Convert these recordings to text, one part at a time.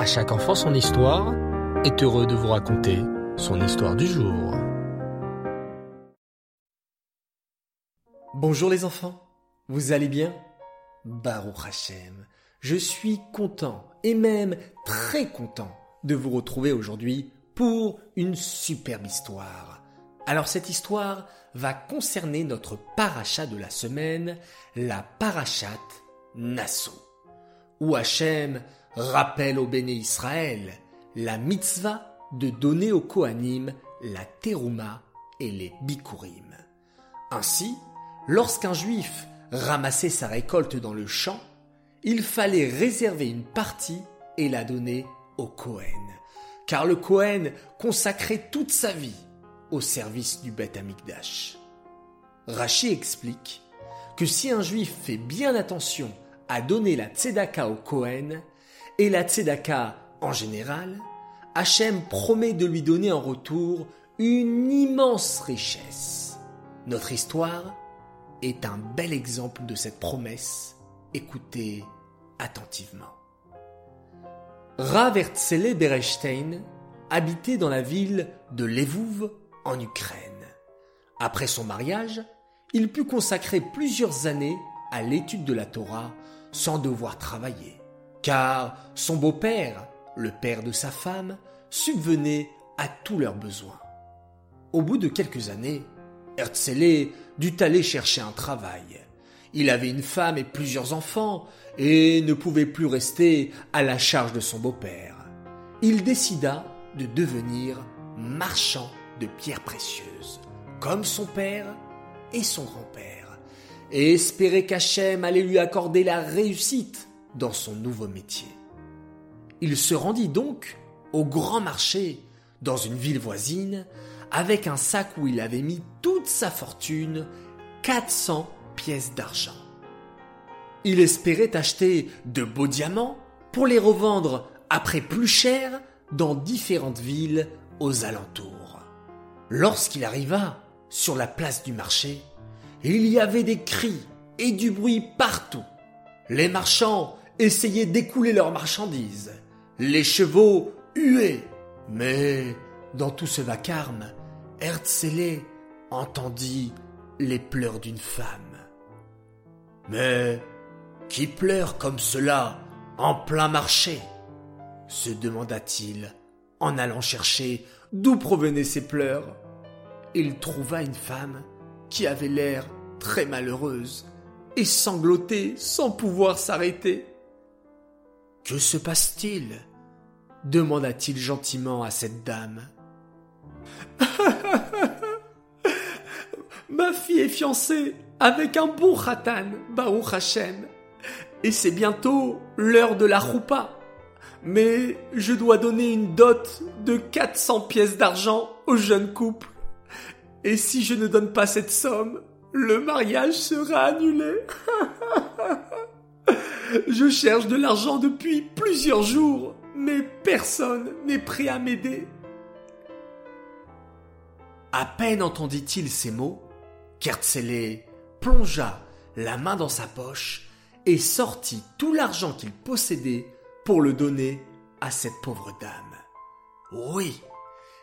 À chaque enfant son histoire est heureux de vous raconter son histoire du jour. Bonjour les enfants, vous allez bien? Baruch Hashem, je suis content et même très content de vous retrouver aujourd'hui pour une superbe histoire. Alors cette histoire va concerner notre paracha de la semaine, la parachat Nassau, où Hachem rappelle au béné Israël la mitzvah de donner aux Kohanim la terouma et les bikurim. Ainsi, lorsqu'un juif ramassait sa récolte dans le champ, il fallait réserver une partie et la donner au Kohen, car le Kohen consacrait toute sa vie au service du Beth Amikdash. Rachi explique que si un juif fait bien attention à donner la tzedaka au Kohen, et la tzedaka en général, Hachem promet de lui donner en retour une immense richesse. Notre histoire est un bel exemple de cette promesse. Écoutez attentivement. Rav Herzele Berestein habitait dans la ville de Levouv en Ukraine. Après son mariage, il put consacrer plusieurs années à l'étude de la Torah sans devoir travailler, car son beau-père, le père de sa femme, subvenait à tous leurs besoins. Au bout de quelques années, Herzele dut aller chercher un travail. Il avait une femme et plusieurs enfants et ne pouvait plus rester à la charge de son beau-père. Il décida de devenir marchand de pierres précieuses, comme son père et son grand-père, et espérait qu'Hachem allait lui accorder la réussite dans son nouveau métier. Il se rendit donc au grand marché dans une ville voisine avec un sac où il avait mis toute sa fortune, 400 pièces d'argent. Il espérait acheter de beaux diamants pour les revendre après plus cher dans différentes villes aux alentours. Lorsqu'il arriva sur la place du marché, il y avait des cris et du bruit partout. Les marchands essayaient d'écouler leurs marchandises. Les chevaux huaient. Mais dans tout ce vacarme, Herzele entendit les pleurs d'une femme. Mais qui pleure comme cela en plein marché? se demanda-t-il en allant chercher d'où provenaient ces pleurs il trouva une femme qui avait l'air très malheureuse et sanglotait sans pouvoir s'arrêter. Que se passe-t-il? demanda-t-il gentiment à cette dame. Ma fille est fiancée avec un beau khatan, Baruch Hashem, et c'est bientôt l'heure de la choupa. Mais je dois donner une dot de 400 pièces d'argent au jeune couple. Et si je ne donne pas cette somme, le mariage sera annulé. je cherche de l'argent depuis plusieurs jours, mais personne n'est prêt à m'aider. À peine entendit-il ces mots, Kertzele plongea la main dans sa poche et sortit tout l'argent qu'il possédait pour le donner à cette pauvre dame. Oui,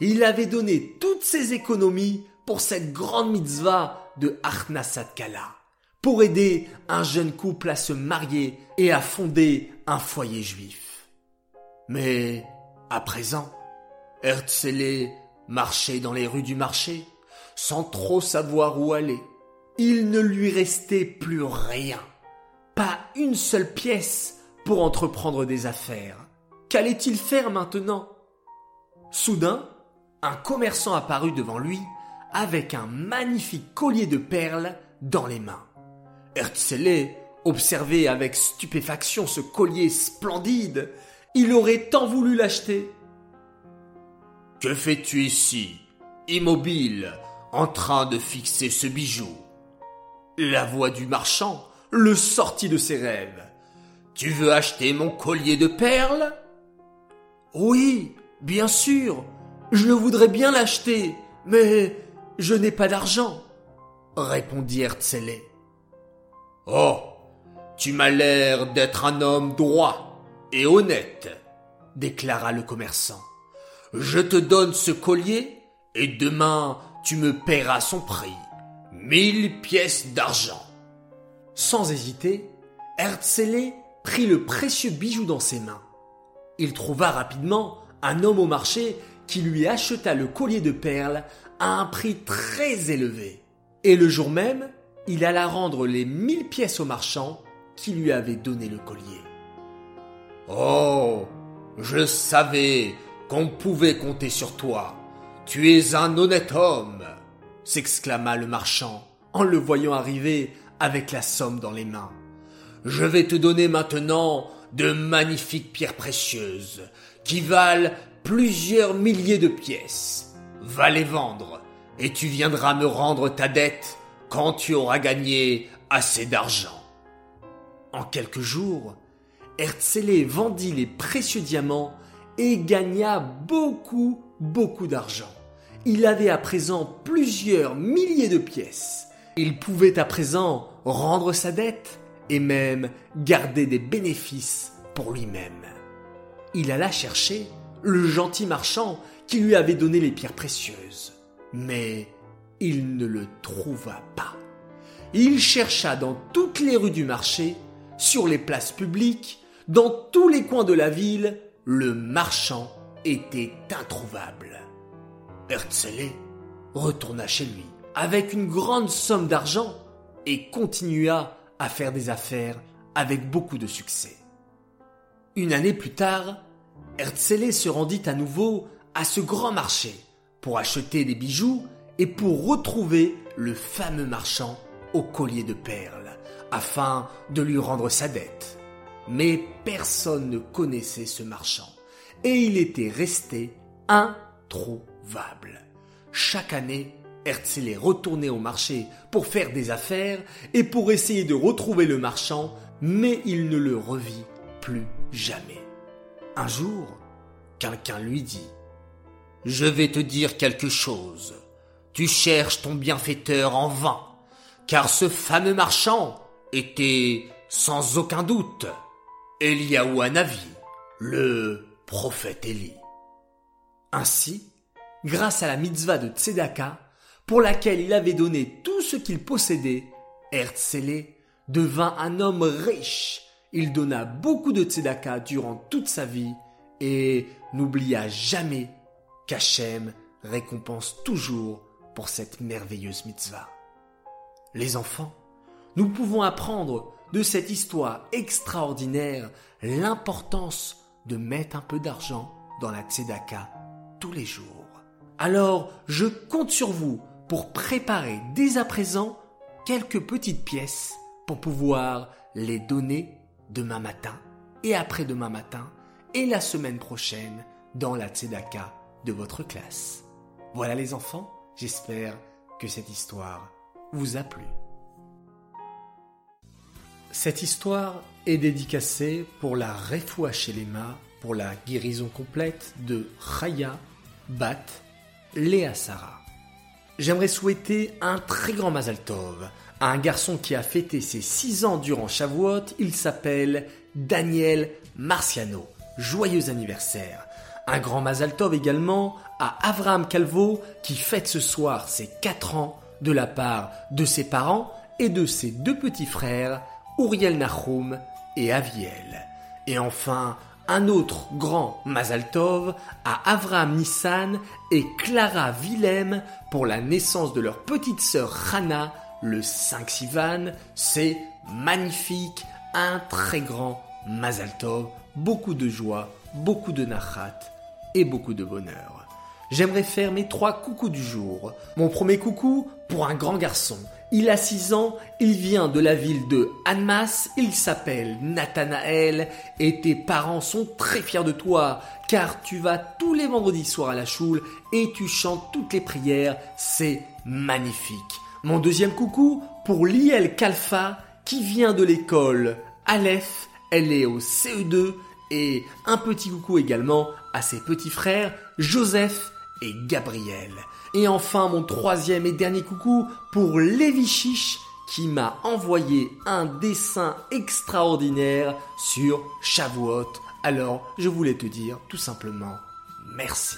il avait donné toutes ses économies pour cette grande mitzvah de Arnasat Kala, pour aider un jeune couple à se marier et à fonder un foyer juif. Mais, à présent, Herzele marchait dans les rues du marché, sans trop savoir où aller. Il ne lui restait plus rien, pas une seule pièce pour entreprendre des affaires. Qu'allait-il faire maintenant? Soudain, un commerçant apparut devant lui avec un magnifique collier de perles dans les mains. Herzele observait avec stupéfaction ce collier splendide. Il aurait tant voulu l'acheter. Que fais-tu ici, immobile, en train de fixer ce bijou? La voix du marchand le sortit de ses rêves. Tu veux acheter mon collier de perles? Oui, bien sûr. Je voudrais bien l'acheter, mais je n'ai pas d'argent, répondit Herzele. Oh, tu m'as l'air d'être un homme droit et honnête, déclara le commerçant. Je te donne ce collier et demain tu me paieras son prix. Mille pièces d'argent. Sans hésiter, Herzele prit le précieux bijou dans ses mains. Il trouva rapidement un homme au marché qui lui acheta le collier de perles à un prix très élevé. Et le jour même, il alla rendre les mille pièces au marchand qui lui avait donné le collier. Oh, je savais qu'on pouvait compter sur toi. Tu es un honnête homme, s'exclama le marchand en le voyant arriver avec la somme dans les mains. Je vais te donner maintenant de magnifiques pierres précieuses qui valent plusieurs milliers de pièces. Va les vendre et tu viendras me rendre ta dette quand tu auras gagné assez d'argent. En quelques jours, Herzele vendit les précieux diamants et gagna beaucoup, beaucoup d'argent. Il avait à présent plusieurs milliers de pièces. Il pouvait à présent rendre sa dette et même garder des bénéfices pour lui-même. Il alla chercher le gentil marchand qui lui avait donné les pierres précieuses. Mais il ne le trouva pas. Il chercha dans toutes les rues du marché, sur les places publiques, dans tous les coins de la ville, le marchand était introuvable. Herzele retourna chez lui avec une grande somme d'argent et continua à faire des affaires avec beaucoup de succès. Une année plus tard, Herzele se rendit à nouveau à ce grand marché pour acheter des bijoux et pour retrouver le fameux marchand au collier de perles afin de lui rendre sa dette. Mais personne ne connaissait ce marchand et il était resté introuvable. Chaque année, Herzl retournait au marché pour faire des affaires et pour essayer de retrouver le marchand, mais il ne le revit plus jamais. Un jour, quelqu'un lui dit Je vais te dire quelque chose. Tu cherches ton bienfaiteur en vain, car ce fameux marchand était sans aucun doute Eliaou Hanavi, le prophète Élie. Ainsi, grâce à la mitzvah de Tzedaka, pour laquelle il avait donné tout ce qu'il possédait, Herzele devint un homme riche. Il donna beaucoup de tzedaka durant toute sa vie et n'oublia jamais qu'Hachem récompense toujours pour cette merveilleuse mitzvah. Les enfants, nous pouvons apprendre de cette histoire extraordinaire l'importance de mettre un peu d'argent dans la tzedaka tous les jours. Alors, je compte sur vous pour préparer dès à présent quelques petites pièces pour pouvoir les donner demain matin et après-demain matin et la semaine prochaine dans la tzedaka de votre classe. Voilà les enfants, j'espère que cette histoire vous a plu. Cette histoire est dédicacée pour la Refoua Shelema, pour la guérison complète de Chaya Bat Léa Sarah. J'aimerais souhaiter un très grand Mazal Tov à un garçon qui a fêté ses 6 ans durant Shavuot. Il s'appelle Daniel Marciano. Joyeux anniversaire. Un grand Mazal Tov également à Avram Calvo qui fête ce soir ses 4 ans de la part de ses parents et de ses deux petits frères Uriel Nahum et Aviel. Et enfin, un autre grand Mazal Tov à Avraham Nissan et Clara Willem pour la naissance de leur petite sœur Hana le 5 Sivan. C'est magnifique, un très grand Mazal Tov, beaucoup de joie, beaucoup de nachat et beaucoup de bonheur. J'aimerais faire mes trois coucous du jour. Mon premier coucou pour un grand garçon il a 6 ans, il vient de la ville de Anmas, il s'appelle Nathanaël et tes parents sont très fiers de toi car tu vas tous les vendredis soirs à la choule et tu chantes toutes les prières, c'est magnifique. Mon deuxième coucou pour Liel Kalfa qui vient de l'école Aleph, elle est au CE2 et un petit coucou également à ses petits frères Joseph et Gabriel. Et enfin, mon troisième et dernier coucou pour Lévi Chiche qui m'a envoyé un dessin extraordinaire sur Shavuot Alors, je voulais te dire tout simplement merci.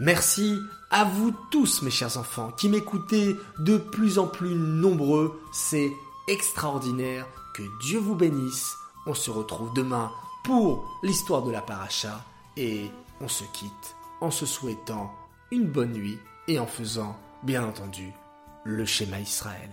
Merci à vous tous, mes chers enfants, qui m'écoutez de plus en plus nombreux. C'est extraordinaire. Que Dieu vous bénisse. On se retrouve demain pour l'histoire de la paracha et on se quitte en se souhaitant une bonne nuit et en faisant, bien entendu, le schéma Israël.